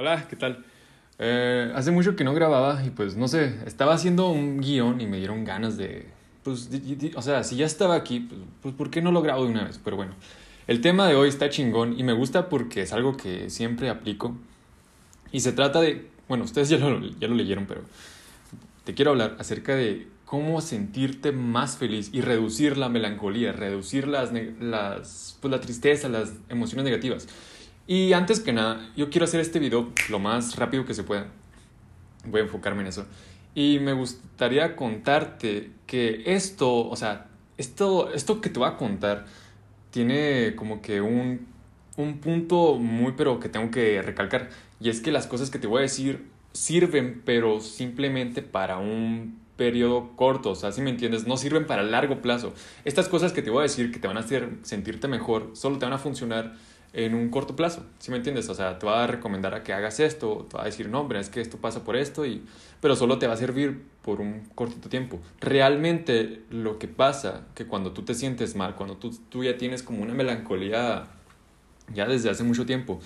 Hola, ¿qué tal? Eh, hace mucho que no grababa y pues no sé, estaba haciendo un guion y me dieron ganas de, pues, o sea, si ya estaba aquí, pues, pues ¿por qué no lo grabo de una vez? Pero bueno, el tema de hoy está chingón y me gusta porque es algo que siempre aplico y se trata de, bueno, ustedes ya lo, ya lo leyeron, pero te quiero hablar acerca de cómo sentirte más feliz y reducir la melancolía, reducir las, las, pues, la tristeza, las emociones negativas. Y antes que nada, yo quiero hacer este video lo más rápido que se pueda. Voy a enfocarme en eso. Y me gustaría contarte que esto, o sea, esto, esto que te voy a contar tiene como que un, un punto muy, pero que tengo que recalcar. Y es que las cosas que te voy a decir sirven, pero simplemente para un periodo corto. O sea, si me entiendes, no sirven para largo plazo. Estas cosas que te voy a decir que te van a hacer sentirte mejor, solo te van a funcionar en un corto plazo, ¿sí me entiendes? O sea, te va a recomendar a que hagas esto, te va a decir, no, hombre, es que esto pasa por esto, y... pero solo te va a servir por un cortito tiempo. Realmente lo que pasa, que cuando tú te sientes mal, cuando tú, tú ya tienes como una melancolía ya desde hace mucho tiempo,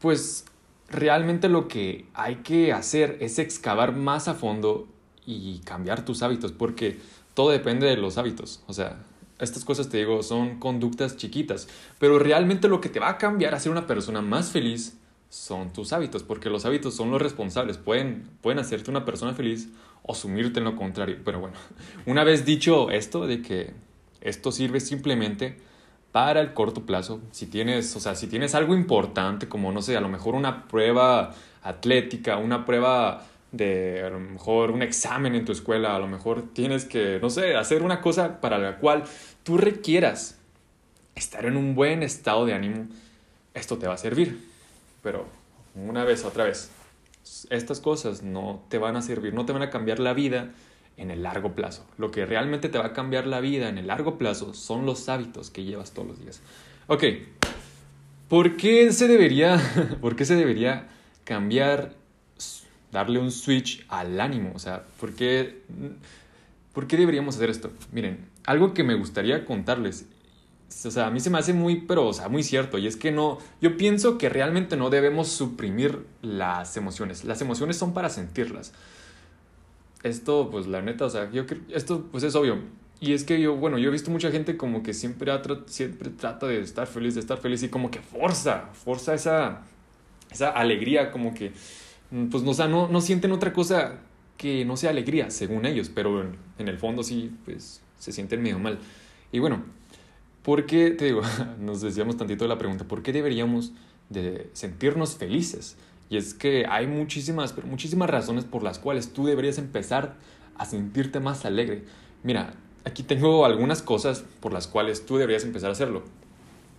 pues realmente lo que hay que hacer es excavar más a fondo y cambiar tus hábitos, porque todo depende de los hábitos, o sea, estas cosas te digo son conductas chiquitas, pero realmente lo que te va a cambiar a ser una persona más feliz son tus hábitos, porque los hábitos son los responsables, pueden, pueden hacerte una persona feliz o sumirte en lo contrario. Pero bueno, una vez dicho esto de que esto sirve simplemente para el corto plazo, si tienes, o sea, si tienes algo importante como no sé, a lo mejor una prueba atlética, una prueba de a lo mejor un examen en tu escuela, a lo mejor tienes que, no sé, hacer una cosa para la cual tú requieras estar en un buen estado de ánimo, esto te va a servir. Pero una vez, otra vez, estas cosas no te van a servir, no te van a cambiar la vida en el largo plazo. Lo que realmente te va a cambiar la vida en el largo plazo son los hábitos que llevas todos los días. Ok, ¿por qué se debería, por qué se debería cambiar, darle un switch al ánimo? O sea, ¿por qué, ¿por qué deberíamos hacer esto? Miren, algo que me gustaría contarles o sea, a mí se me hace muy, pero, o sea, muy cierto. Y es que no, yo pienso que realmente no debemos suprimir las emociones. Las emociones son para sentirlas. Esto, pues, la neta, o sea, yo esto, pues, es obvio. Y es que yo, bueno, yo he visto mucha gente como que siempre, siempre trata de estar feliz, de estar feliz y como que forza, forza esa, esa alegría, como que, pues, no, o sea, no, no sienten otra cosa que no sea alegría, según ellos, pero en, el fondo sí, pues, se sienten medio mal. Y bueno, ¿Por qué, te digo, nos decíamos tantito de la pregunta, ¿por qué deberíamos de sentirnos felices? Y es que hay muchísimas, pero muchísimas razones por las cuales tú deberías empezar a sentirte más alegre. Mira, aquí tengo algunas cosas por las cuales tú deberías empezar a hacerlo.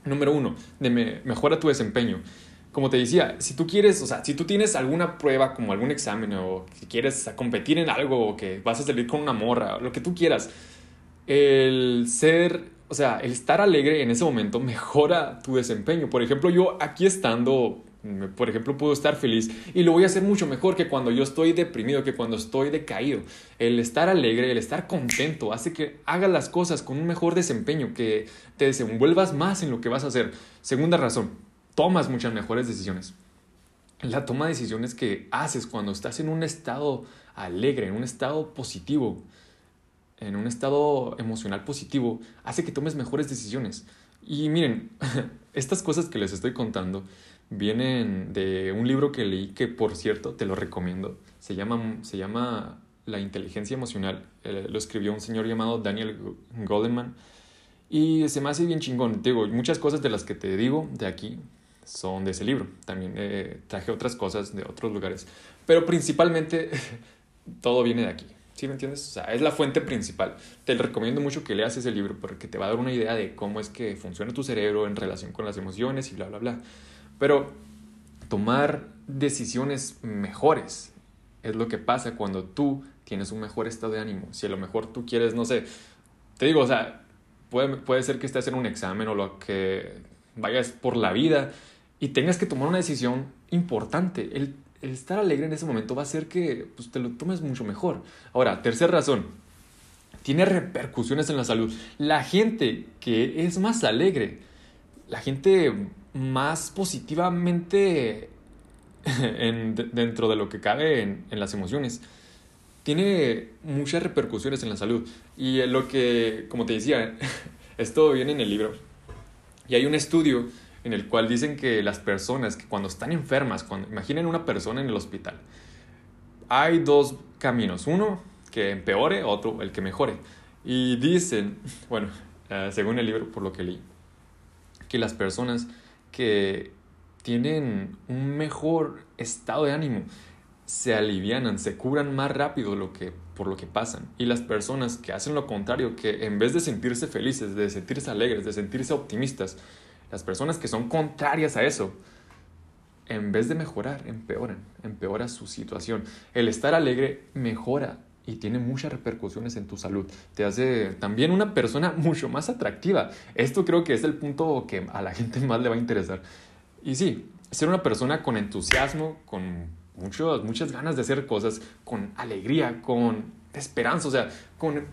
Número uno, de me- mejora tu desempeño. Como te decía, si tú quieres, o sea, si tú tienes alguna prueba como algún examen o si quieres competir en algo o que vas a salir con una morra, lo que tú quieras, el ser, o sea, el estar alegre en ese momento mejora tu desempeño. Por ejemplo, yo aquí estando, por ejemplo, puedo estar feliz y lo voy a hacer mucho mejor que cuando yo estoy deprimido, que cuando estoy decaído. El estar alegre, el estar contento, hace que hagas las cosas con un mejor desempeño, que te desenvuelvas más en lo que vas a hacer. Segunda razón, tomas muchas mejores decisiones. La toma de decisiones que haces cuando estás en un estado alegre, en un estado positivo, en un estado emocional positivo, hace que tomes mejores decisiones. Y miren, estas cosas que les estoy contando vienen de un libro que leí que, por cierto, te lo recomiendo. Se llama, se llama La inteligencia emocional. Eh, lo escribió un señor llamado Daniel Goleman. Y se me hace bien chingón. Te digo, muchas cosas de las que te digo de aquí son de ese libro. También eh, traje otras cosas de otros lugares. Pero principalmente todo viene de aquí. ¿Sí me entiendes? O sea, es la fuente principal. Te recomiendo mucho que leas ese libro porque te va a dar una idea de cómo es que funciona tu cerebro en relación con las emociones y bla, bla, bla. Pero tomar decisiones mejores es lo que pasa cuando tú tienes un mejor estado de ánimo. Si a lo mejor tú quieres, no sé, te digo, o sea, puede, puede ser que estés en un examen o lo que vayas por la vida y tengas que tomar una decisión importante. El, estar alegre en ese momento va a hacer que pues, te lo tomes mucho mejor. Ahora, tercera razón, tiene repercusiones en la salud. La gente que es más alegre, la gente más positivamente en, dentro de lo que cabe en, en las emociones, tiene muchas repercusiones en la salud. Y lo que, como te decía, esto viene en el libro. Y hay un estudio en el cual dicen que las personas que cuando están enfermas, cuando imaginen una persona en el hospital, hay dos caminos, uno que empeore, otro el que mejore. Y dicen, bueno, eh, según el libro, por lo que leí, que las personas que tienen un mejor estado de ánimo se alivianan, se curan más rápido lo que, por lo que pasan. Y las personas que hacen lo contrario, que en vez de sentirse felices, de sentirse alegres, de sentirse optimistas, las personas que son contrarias a eso, en vez de mejorar, empeoran, empeora su situación. El estar alegre mejora y tiene muchas repercusiones en tu salud. Te hace también una persona mucho más atractiva. Esto creo que es el punto que a la gente más le va a interesar. Y sí, ser una persona con entusiasmo, con muchos, muchas ganas de hacer cosas, con alegría, con esperanza, o sea, con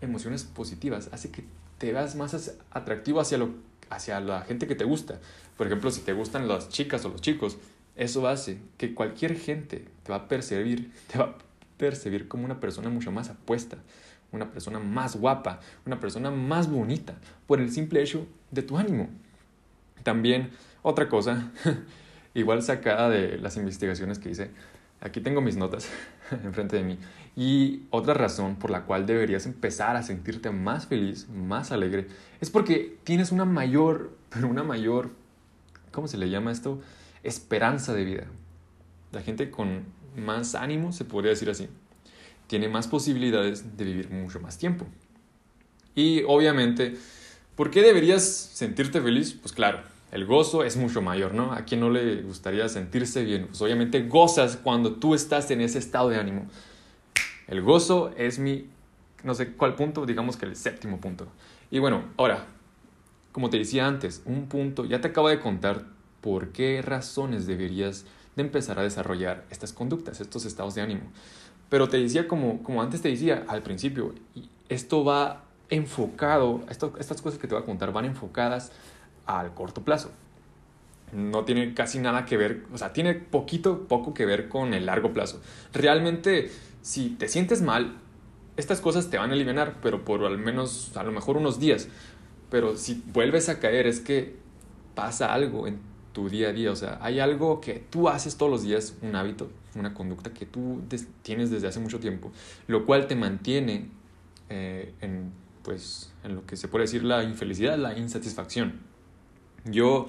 emociones positivas, hace que te veas más atractivo hacia, lo, hacia la gente que te gusta. Por ejemplo, si te gustan las chicas o los chicos, eso hace que cualquier gente te va a percibir, te va a percibir como una persona mucho más apuesta, una persona más guapa, una persona más bonita, por el simple hecho de tu ánimo. También, otra cosa, igual sacada de las investigaciones que hice, aquí tengo mis notas enfrente de mí, y otra razón por la cual deberías empezar a sentirte más feliz, más alegre, es porque tienes una mayor, pero una mayor, ¿cómo se le llama esto? Esperanza de vida. La gente con más ánimo, se podría decir así, tiene más posibilidades de vivir mucho más tiempo. Y obviamente, ¿por qué deberías sentirte feliz? Pues claro, el gozo es mucho mayor, ¿no? ¿A quién no le gustaría sentirse bien? Pues obviamente gozas cuando tú estás en ese estado de ánimo. El gozo es mi, no sé cuál punto, digamos que el séptimo punto. Y bueno, ahora, como te decía antes, un punto, ya te acabo de contar por qué razones deberías de empezar a desarrollar estas conductas, estos estados de ánimo. Pero te decía, como, como antes te decía al principio, esto va enfocado, estas cosas que te voy a contar van enfocadas al corto plazo. No tiene casi nada que ver, o sea, tiene poquito, poco que ver con el largo plazo. Realmente, si te sientes mal, estas cosas te van a eliminar, pero por al menos, a lo mejor unos días. Pero si vuelves a caer, es que pasa algo en tu día a día. O sea, hay algo que tú haces todos los días, un hábito, una conducta que tú tienes desde hace mucho tiempo, lo cual te mantiene eh, en, pues, en lo que se puede decir la infelicidad, la insatisfacción. Yo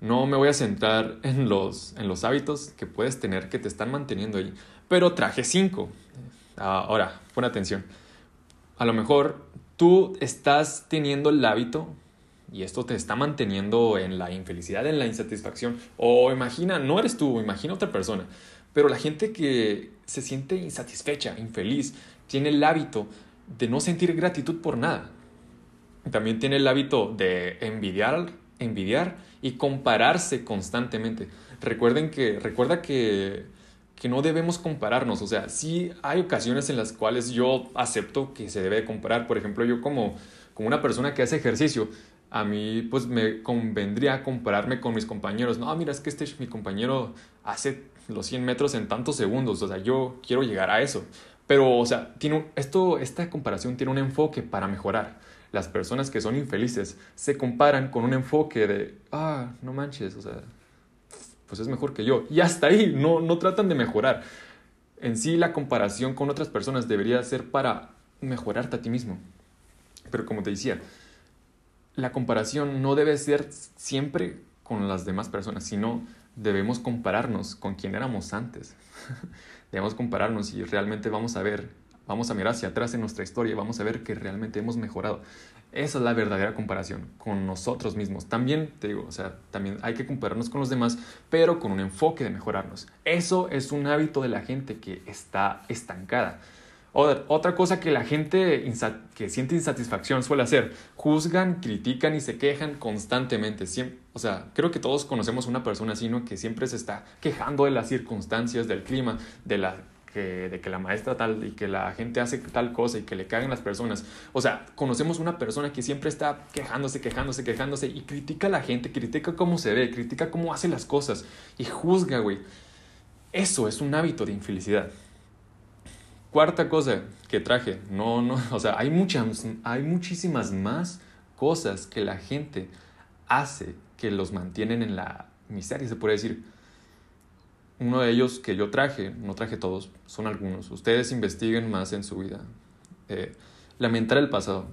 no me voy a centrar en los, en los hábitos que puedes tener que te están manteniendo ahí, pero traje cinco. Ahora, pon atención. A lo mejor tú estás teniendo el hábito y esto te está manteniendo en la infelicidad, en la insatisfacción. O imagina, no eres tú, imagina otra persona. Pero la gente que se siente insatisfecha, infeliz, tiene el hábito de no sentir gratitud por nada. También tiene el hábito de envidiar, envidiar y compararse constantemente. Recuerden que, recuerda que, que no debemos compararnos. O sea, sí hay ocasiones en las cuales yo acepto que se debe comparar. Por ejemplo, yo como, como una persona que hace ejercicio, a mí pues me convendría compararme con mis compañeros. No, mira, es que este mi compañero hace los 100 metros en tantos segundos, o sea, yo quiero llegar a eso. Pero, o sea, tiene esto, esta comparación tiene un enfoque para mejorar. Las personas que son infelices se comparan con un enfoque de, ah, no manches, o sea, pues es mejor que yo. Y hasta ahí, no, no tratan de mejorar. En sí, la comparación con otras personas debería ser para mejorarte a ti mismo. Pero como te decía, la comparación no debe ser siempre con las demás personas, sino debemos compararnos con quien éramos antes. debemos compararnos y realmente vamos a ver, vamos a mirar hacia atrás en nuestra historia y vamos a ver que realmente hemos mejorado. Esa es la verdadera comparación con nosotros mismos. También, te digo, o sea, también hay que compararnos con los demás, pero con un enfoque de mejorarnos. Eso es un hábito de la gente que está estancada. Otra cosa que la gente que siente insatisfacción suele hacer, juzgan, critican y se quejan constantemente. o sea, creo que todos conocemos una persona así, ¿no? Que siempre se está quejando de las circunstancias, del clima, de la que, de que la maestra tal y que la gente hace tal cosa y que le cagan las personas. O sea, conocemos una persona que siempre está quejándose, quejándose, quejándose y critica a la gente, critica cómo se ve, critica cómo hace las cosas y juzga, güey. Eso es un hábito de infelicidad. Cuarta cosa que traje, no, no, o sea, hay muchas, hay muchísimas más cosas que la gente hace que los mantienen en la miseria, se puede decir. Uno de ellos que yo traje, no traje todos, son algunos. Ustedes investiguen más en su vida. Eh, lamentar el pasado.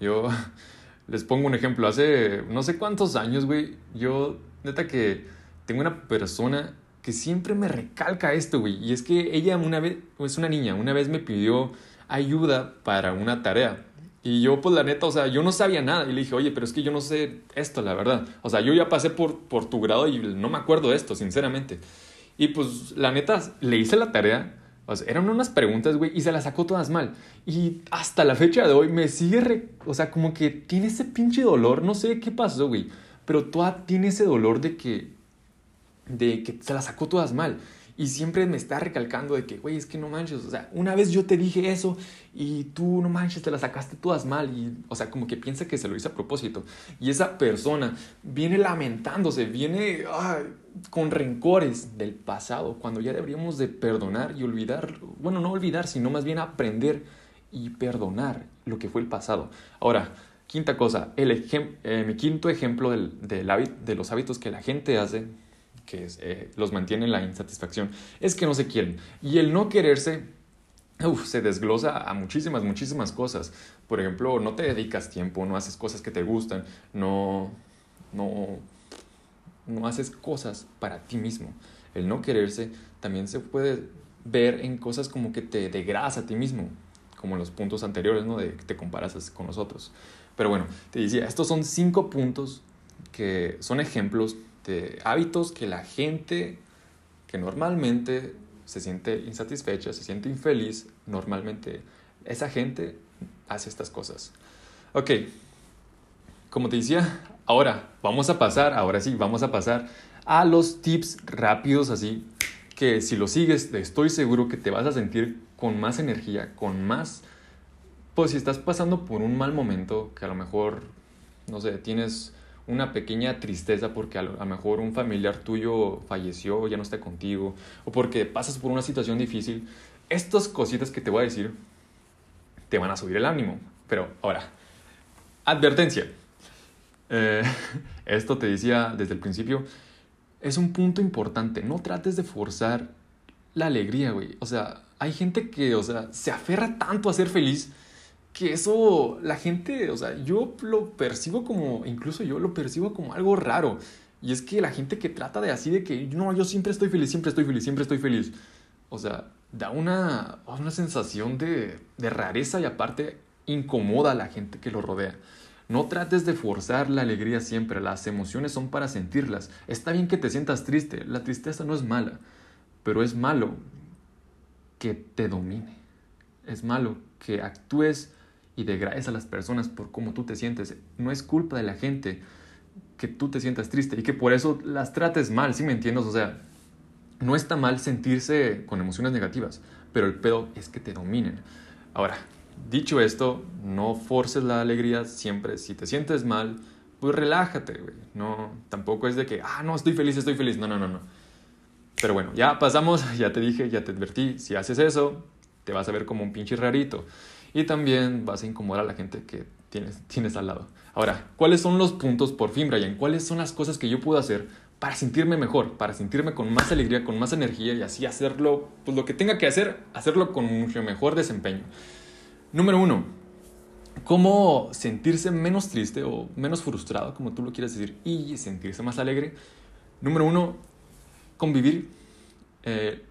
Yo les pongo un ejemplo. Hace no sé cuántos años, güey, yo, neta que tengo una persona que siempre me recalca esto, güey. Y es que ella una vez, es una niña, una vez me pidió ayuda para una tarea. Y yo, pues la neta, o sea, yo no sabía nada. Y le dije, oye, pero es que yo no sé esto, la verdad. O sea, yo ya pasé por, por tu grado y no me acuerdo de esto, sinceramente. Y pues la neta, le hice la tarea. O sea, eran unas preguntas, güey, y se las sacó todas mal. Y hasta la fecha de hoy me sigue, o sea, como que tiene ese pinche dolor. No sé qué pasó, güey. Pero toda tiene ese dolor de que, de que se las sacó todas mal. Y siempre me está recalcando de que, güey, es que no manches, o sea, una vez yo te dije eso y tú no manches, te la sacaste todas mal. Y, o sea, como que piensa que se lo hice a propósito. Y esa persona viene lamentándose, viene con rencores del pasado, cuando ya deberíamos de perdonar y olvidar, bueno, no olvidar, sino más bien aprender y perdonar lo que fue el pasado. Ahora, quinta cosa, el eh, mi quinto ejemplo del, del de los hábitos que la gente hace que eh, los mantiene en la insatisfacción, es que no se quieren. Y el no quererse se desglosa a muchísimas, muchísimas cosas. Por ejemplo, no te dedicas tiempo, no haces cosas que te gustan, no, no, no haces cosas para ti mismo. El no quererse también se puede ver en cosas como que te degradas a ti mismo, como en los puntos anteriores, ¿no? De que te comparas con los otros. Pero bueno, te decía, estos son cinco puntos que son ejemplos este, hábitos que la gente que normalmente se siente insatisfecha, se siente infeliz, normalmente esa gente hace estas cosas. Ok, como te decía, ahora vamos a pasar, ahora sí, vamos a pasar a los tips rápidos así, que si lo sigues, estoy seguro que te vas a sentir con más energía, con más... Pues si estás pasando por un mal momento, que a lo mejor, no sé, tienes una pequeña tristeza porque a lo, mejor un familiar tuyo falleció, ya no está contigo, o porque pasas por una situación difícil, estas cositas que te voy a decir te van a subir el ánimo. Pero ahora, advertencia. Eh, esto te decía desde el principio, es un punto importante. No trates de forzar la alegría, güey. O sea, hay gente que, o sea, se aferra tanto a ser feliz que eso la gente, o sea, yo lo percibo como, incluso yo lo percibo como algo raro. Y es que la gente que trata de así, de que no, yo siempre estoy feliz, siempre estoy feliz, siempre estoy feliz. O sea, da una, una sensación de, de rareza y aparte incomoda a la gente que lo rodea. No trates de forzar la alegría siempre, las emociones son para sentirlas. Está bien que te sientas triste, la tristeza no es mala, pero es malo que te domine. Es malo que actúes y degrades a las personas por cómo tú te sientes. No es culpa de la gente que tú te sientas triste y que por eso las trates mal, ¿sí me entiendes? O sea, no está mal sentirse con emociones negativas, pero el pedo es que te dominen. Ahora, dicho esto, no forces la alegría siempre. Si te sientes mal, pues relájate, güey. No, tampoco es de que, ah, no, estoy feliz, estoy feliz. No, no, no, no. Pero bueno, ya pasamos, ya te dije, ya te advertí. Si haces eso, te vas a ver como un pinche rarito y también vas a incomodar a la gente que tienes, tienes al lado. Ahora, ¿cuáles son los puntos por fin, Brian? ¿Cuáles son las cosas que yo puedo hacer para sentirme mejor, para sentirme con más alegría, con más energía y así hacerlo, pues lo que tenga que hacer, hacerlo con mucho mejor desempeño? Número uno, ¿cómo sentirse menos triste o menos frustrado, como tú lo quieras decir, y sentirse más alegre? Número uno, convivir. Eh,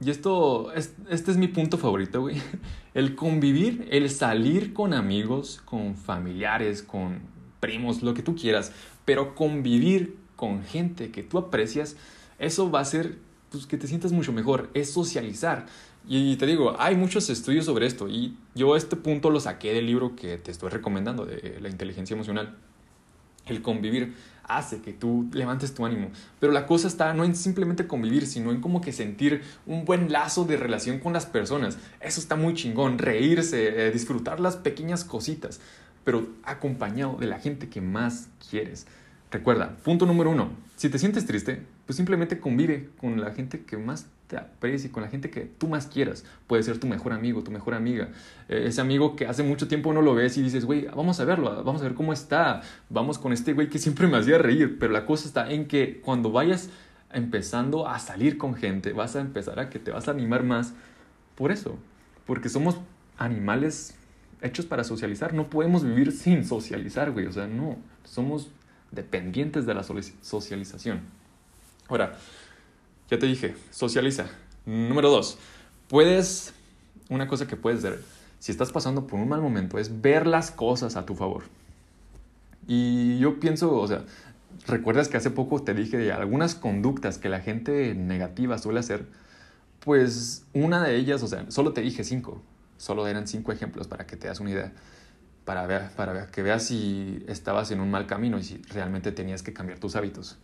y esto, este es mi punto favorito, güey. El convivir, el salir con amigos, con familiares, con primos, lo que tú quieras, pero convivir con gente que tú aprecias, eso va a hacer pues, que te sientas mucho mejor, es socializar. Y te digo, hay muchos estudios sobre esto y yo este punto lo saqué del libro que te estoy recomendando, de la inteligencia emocional. El convivir hace que tú levantes tu ánimo. Pero la cosa está no en simplemente convivir, sino en como que sentir un buen lazo de relación con las personas. Eso está muy chingón, reírse, eh, disfrutar las pequeñas cositas, pero acompañado de la gente que más quieres. Recuerda, punto número uno, si te sientes triste, pues simplemente convive con la gente que más te aprecie, con la gente que tú más quieras. Puede ser tu mejor amigo, tu mejor amiga, eh, ese amigo que hace mucho tiempo no lo ves y dices, güey, vamos a verlo, vamos a ver cómo está, vamos con este güey que siempre me hacía reír, pero la cosa está en que cuando vayas empezando a salir con gente, vas a empezar a que te vas a animar más por eso, porque somos animales hechos para socializar, no podemos vivir sin socializar, güey, o sea, no, somos dependientes de la socialización. Ahora, ya te dije, socializa. Número dos, puedes, una cosa que puedes hacer, si estás pasando por un mal momento, es ver las cosas a tu favor. Y yo pienso, o sea, recuerdas que hace poco te dije de algunas conductas que la gente negativa suele hacer, pues una de ellas, o sea, solo te dije cinco, solo eran cinco ejemplos para que te das una idea, para, ver, para que veas si estabas en un mal camino y si realmente tenías que cambiar tus hábitos.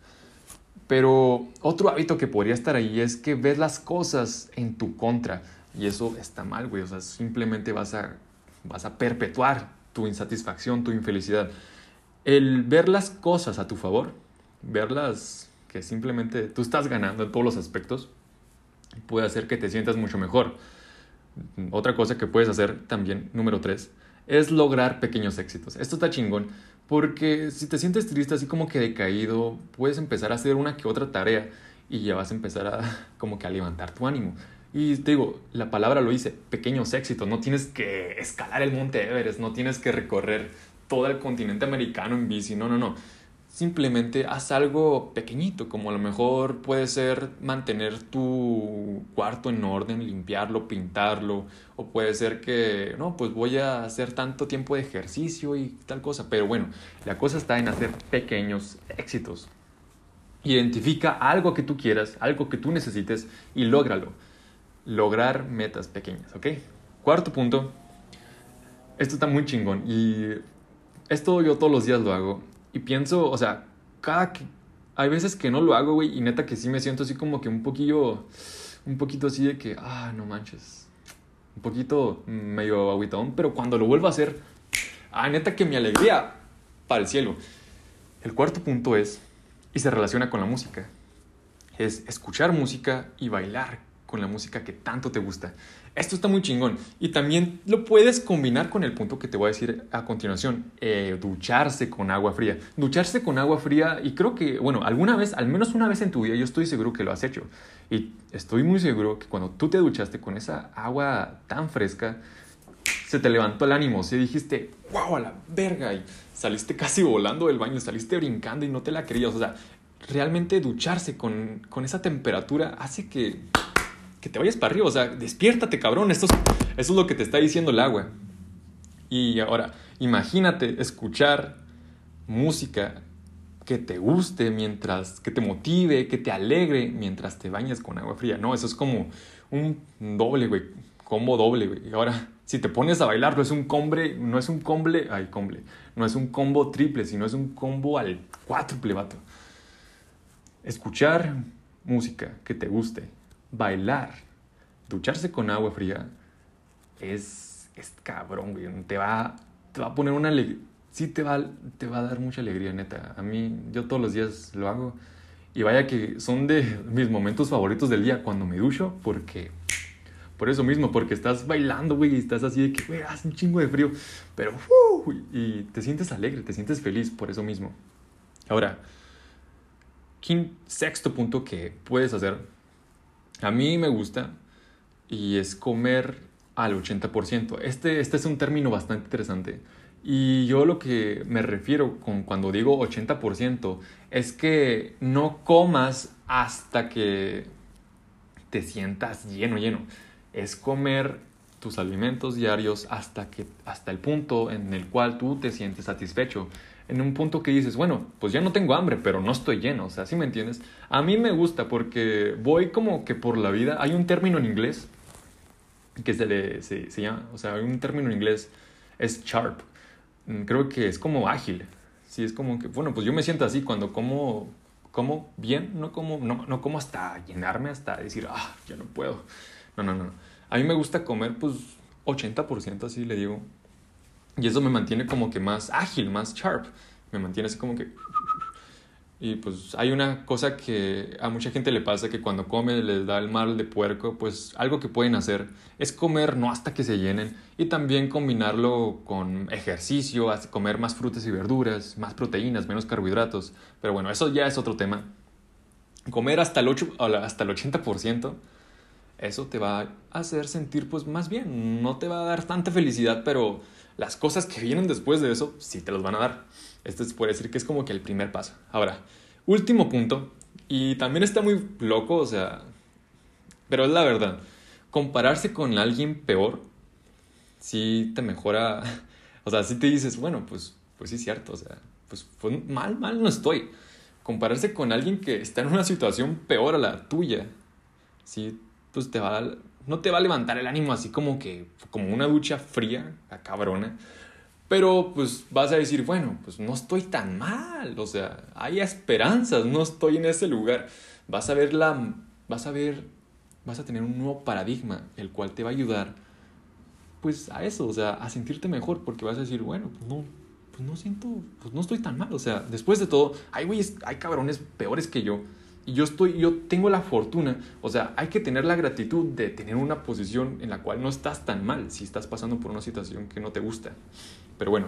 Pero otro hábito que podría estar ahí es que ves las cosas en tu contra. Y eso está mal, güey. O sea, simplemente vas a, vas a perpetuar tu insatisfacción, tu infelicidad. El ver las cosas a tu favor, verlas que simplemente tú estás ganando en todos los aspectos, puede hacer que te sientas mucho mejor. Otra cosa que puedes hacer también, número tres, es lograr pequeños éxitos. Esto está chingón porque si te sientes triste, así como que decaído, puedes empezar a hacer una que otra tarea y ya vas a empezar a como que a levantar tu ánimo. Y te digo, la palabra lo dice, pequeños éxitos, no tienes que escalar el monte Everest, no tienes que recorrer todo el continente americano en bici, no, no, no simplemente haz algo pequeñito, como a lo mejor puede ser mantener tu cuarto en orden, limpiarlo, pintarlo, o puede ser que, no, pues voy a hacer tanto tiempo de ejercicio y tal cosa, pero bueno, la cosa está en hacer pequeños éxitos. Identifica algo que tú quieras, algo que tú necesites y lógralo. Lograr metas pequeñas, ¿ok? Cuarto punto, esto está muy chingón y esto yo todos los días lo hago y pienso, o sea, cada que... Hay veces que no lo hago, güey, y neta que sí me siento así como que un poquillo... Un poquito así de que, ah, no manches. Un poquito medio aguitón, pero cuando lo vuelvo a hacer, ah, neta que mi alegría para el cielo. El cuarto punto es, y se relaciona con la música, es escuchar música y bailar con la música que tanto te gusta. Esto está muy chingón. Y también lo puedes combinar con el punto que te voy a decir a continuación. Eh, ducharse con agua fría. Ducharse con agua fría y creo que, bueno, alguna vez, al menos una vez en tu vida, yo estoy seguro que lo has hecho. Y estoy muy seguro que cuando tú te duchaste con esa agua tan fresca, se te levantó el ánimo. Se dijiste, wow, a la verga. Y saliste casi volando del baño, saliste brincando y no te la creías. O sea, realmente ducharse con, con esa temperatura hace que que te vayas para arriba, o sea, despiértate, cabrón, esto es, eso es lo que te está diciendo el agua. Y ahora, imagínate escuchar música que te guste mientras, que te motive, que te alegre mientras te bañas con agua fría. No, eso es como un doble, güey, combo doble, güey. Y ahora, si te pones a bailar, no es un combre, no es un comble, ay, comble, no es un combo triple, sino es un combo al cuádruple, vato. Escuchar música que te guste, bailar, ducharse con agua fría, es, es cabrón, güey. Te va, te va a poner una alegría. Sí, te va, te va a dar mucha alegría, neta. A mí, yo todos los días lo hago. Y vaya que son de mis momentos favoritos del día cuando me ducho, porque. Por eso mismo, porque estás bailando, güey, y estás así de que, güey, hace un chingo de frío. Pero, uh, y te sientes alegre, te sientes feliz por eso mismo. Ahora, sexto punto que puedes hacer a mí me gusta y es comer al 80%. Este, este es un término bastante interesante. Y yo lo que me refiero con cuando digo 80% es que no comas hasta que te sientas lleno, lleno. Es comer tus alimentos diarios hasta, que, hasta el punto en el cual tú te sientes satisfecho en un punto que dices, bueno, pues ya no tengo hambre, pero no estoy lleno, o sea, ¿sí me entiendes? A mí me gusta porque voy como que por la vida, hay un término en inglés que se le se, llama, o sea, hay un término en inglés, es sharp, mm, creo que es como ágil, Sí, es como que, bueno, pues yo me siento así cuando como, como bien, no como, no, no como hasta llenarme, hasta decir, ah, ya no puedo. No, no, no. A mí me gusta comer, pues, 80% así le digo. Y eso me mantiene como que más ágil, más sharp. Me mantiene así como que y pues hay una cosa que a mucha gente le pasa que cuando come les da el mal de puerco, pues algo que pueden hacer es comer no hasta que se llenen y también combinarlo con ejercicio, comer más frutas y verduras, más proteínas, menos carbohidratos. Pero bueno, eso ya es otro tema. Comer hasta el, 8, hasta el 80%, eso te va a hacer sentir pues más bien. No te va a dar tanta felicidad, pero las cosas que vienen después de eso sí te los van a dar. Esto se puede decir que es como que el primer paso. Ahora, último punto, y también está muy loco, o sea, pero es la verdad. Compararse con alguien peor, sí te mejora, o sea, sí te dices, bueno, pues, pues sí es cierto, o sea, pues, mal, mal no estoy. Compararse con alguien que está en una situación peor a la tuya, sí, pues te va a, no te va a levantar el ánimo así como que, como una ducha fría, a cabrona pero pues vas a decir, bueno, pues no estoy tan mal, o sea, hay esperanzas, no estoy en ese lugar. Vas a ver la vas a ver vas a tener un nuevo paradigma el cual te va a ayudar pues a eso, o sea, a sentirte mejor porque vas a decir, bueno, pues no pues no siento, pues no estoy tan mal, o sea, después de todo, hay güeyes, hay cabrones peores que yo y yo estoy yo tengo la fortuna, o sea, hay que tener la gratitud de tener una posición en la cual no estás tan mal si estás pasando por una situación que no te gusta. Pero bueno,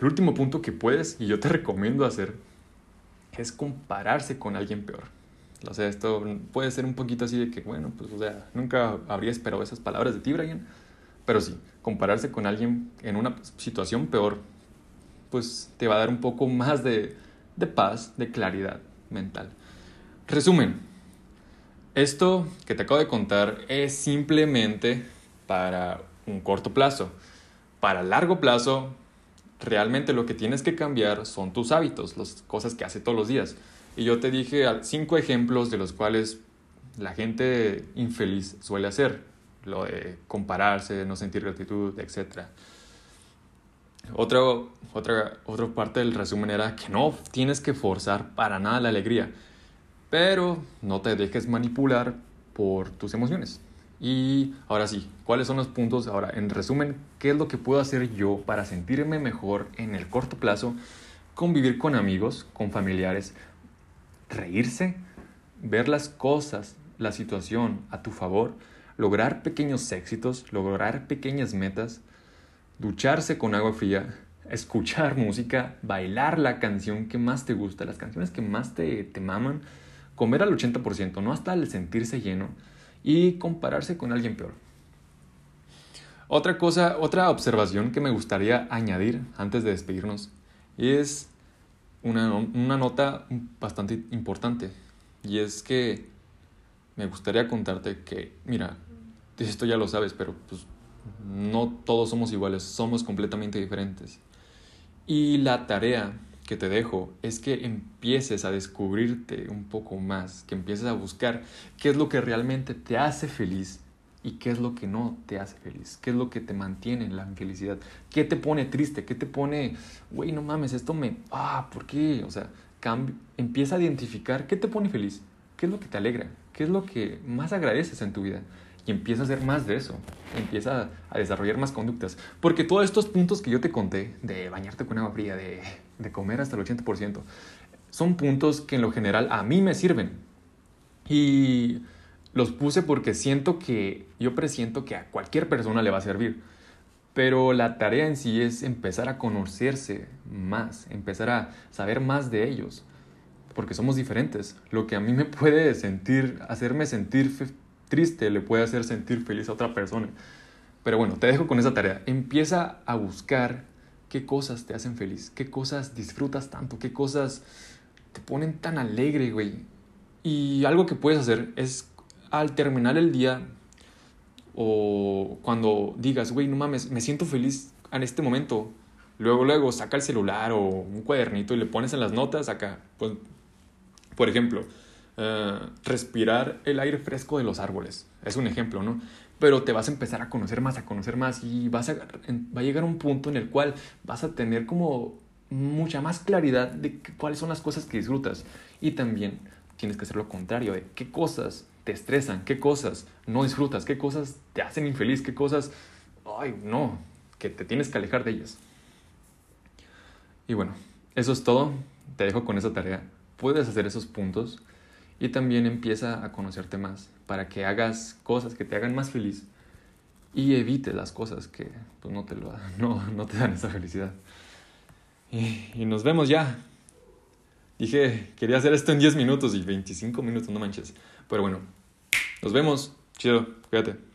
el último punto que puedes y yo te recomiendo hacer es compararse con alguien peor. O sea, esto puede ser un poquito así de que, bueno, pues, o sea, nunca habría esperado esas palabras de ti, Brian. Pero sí, compararse con alguien en una situación peor, pues te va a dar un poco más de, de paz, de claridad mental. Resumen, esto que te acabo de contar es simplemente para un corto plazo. Para largo plazo, realmente lo que tienes que cambiar son tus hábitos, las cosas que haces todos los días. Y yo te dije cinco ejemplos de los cuales la gente infeliz suele hacer. Lo de compararse, no sentir gratitud, etc. Otra, otra, otra parte del resumen era que no tienes que forzar para nada la alegría, pero no te dejes manipular por tus emociones. Y ahora sí, ¿cuáles son los puntos? Ahora, en resumen, ¿qué es lo que puedo hacer yo para sentirme mejor en el corto plazo? Convivir con amigos, con familiares, reírse, ver las cosas, la situación a tu favor, lograr pequeños éxitos, lograr pequeñas metas, ducharse con agua fría, escuchar música, bailar la canción que más te gusta, las canciones que más te, te maman, comer al 80%, no hasta el sentirse lleno y compararse con alguien peor. Otra cosa, otra observación que me gustaría añadir antes de despedirnos es una, una nota bastante importante y es que me gustaría contarte que, mira, esto ya lo sabes, pero pues no todos somos iguales, somos completamente diferentes. Y la tarea que te dejo es que empieces a descubrirte un poco más, que empieces a buscar qué es lo que realmente te hace feliz y qué es lo que no te hace feliz, qué es lo que te mantiene en la infelicidad, qué te pone triste, qué te pone, güey, no mames, esto me, ah, ¿por qué? O sea, empieza a identificar qué te pone feliz, qué es lo que te alegra, qué es lo que más agradeces en tu vida y empieza a hacer más de eso, empieza a desarrollar más conductas, porque todos estos puntos que yo te conté, de bañarte con agua fría, de de comer hasta el 80%. Son puntos que en lo general a mí me sirven. Y los puse porque siento que, yo presiento que a cualquier persona le va a servir. Pero la tarea en sí es empezar a conocerse más, empezar a saber más de ellos, porque somos diferentes. Lo que a mí me puede sentir, hacerme sentir triste, le puede hacer sentir feliz a otra persona. Pero bueno, te dejo con esa tarea. Empieza a buscar qué cosas te hacen feliz, qué cosas disfrutas tanto, qué cosas te ponen tan alegre, güey. Y algo que puedes hacer es al terminar el día o cuando digas, güey, no mames, me siento feliz en este momento. Luego, luego saca el celular o un cuadernito y le pones en las notas acá. Pues, por ejemplo, eh, respirar el aire fresco de los árboles. Es un ejemplo, ¿no? pero te vas a empezar a conocer más, a conocer más y vas a, va a llegar un punto en el cual vas a tener como mucha más claridad de cuáles son las cosas que disfrutas. Y también tienes que hacer lo contrario, de qué cosas te estresan, qué cosas no disfrutas, qué cosas te hacen infeliz, qué cosas, ay, no, que te tienes que alejar de ellas. Y bueno, eso es todo. Te dejo con esa tarea. Puedes hacer esos puntos y también empieza a conocerte más para que hagas cosas que te hagan más feliz y evites las cosas que pues, no, te lo, no, no te dan esa felicidad. Y, y nos vemos ya. Dije, quería hacer esto en 10 minutos y 25 minutos, no manches. Pero bueno, nos vemos. Chido, cuídate.